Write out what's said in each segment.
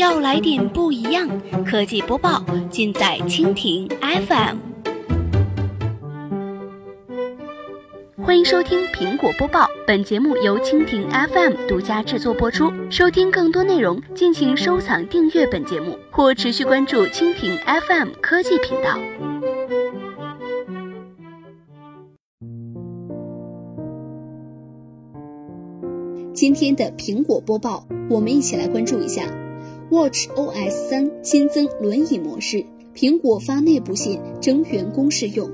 要来点不一样，科技播报尽在蜻蜓 FM。欢迎收听苹果播报，本节目由蜻蜓 FM 独家制作播出。收听更多内容，敬请收藏订阅本节目，或持续关注蜻蜓 FM 科技频道。今天的苹果播报，我们一起来关注一下。Watch OS 三新增轮椅模式，苹果发内部信征员工试用。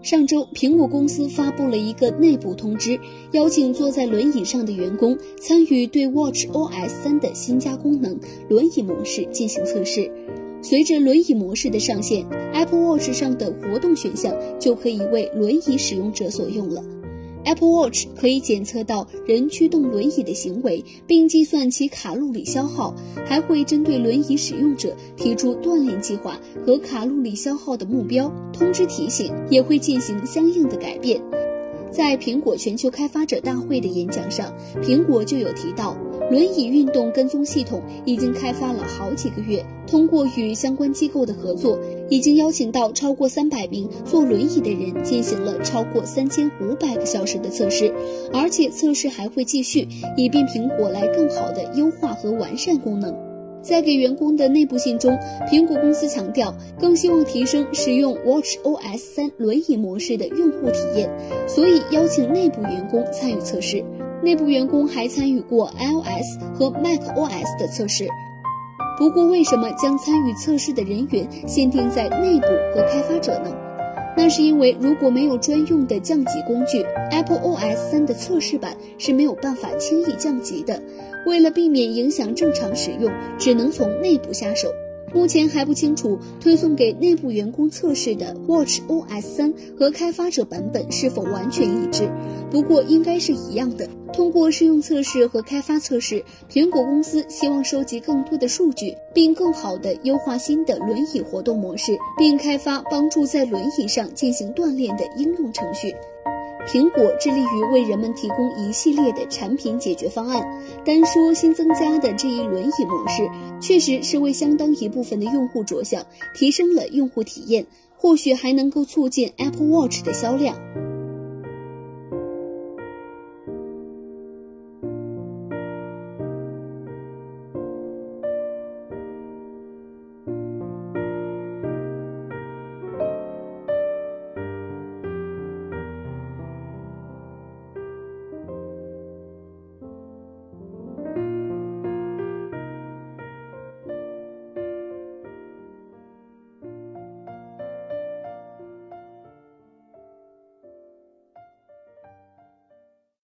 上周，苹果公司发布了一个内部通知，邀请坐在轮椅上的员工参与对 Watch OS 三的新加功能轮椅模式进行测试。随着轮椅模式的上线，Apple Watch 上的活动选项就可以为轮椅使用者所用了。Apple Watch 可以检测到人驱动轮椅的行为，并计算其卡路里消耗，还会针对轮椅使用者提出锻炼计划和卡路里消耗的目标，通知提醒也会进行相应的改变。在苹果全球开发者大会的演讲上，苹果就有提到。轮椅运动跟踪系统已经开发了好几个月，通过与相关机构的合作，已经邀请到超过三百名坐轮椅的人进行了超过三千五百个小时的测试，而且测试还会继续，以便苹果来更好的优化和完善功能。在给员工的内部信中，苹果公司强调，更希望提升使用 Watch OS 三轮椅模式的用户体验，所以邀请内部员工参与测试。内部员工还参与过 iOS 和 macOS 的测试。不过，为什么将参与测试的人员限定在内部和开发者呢？那是因为如果没有专用的降级工具，Apple OS 三的测试版是没有办法轻易降级的。为了避免影响正常使用，只能从内部下手。目前还不清楚推送给内部员工测试的 Watch OS 三和开发者版本是否完全一致，不过应该是一样的。通过试用测试和开发测试，苹果公司希望收集更多的数据，并更好地优化新的轮椅活动模式，并开发帮助在轮椅上进行锻炼的应用程序。苹果致力于为人们提供一系列的产品解决方案。单说新增加的这一轮椅模式，确实是为相当一部分的用户着想，提升了用户体验，或许还能够促进 Apple Watch 的销量。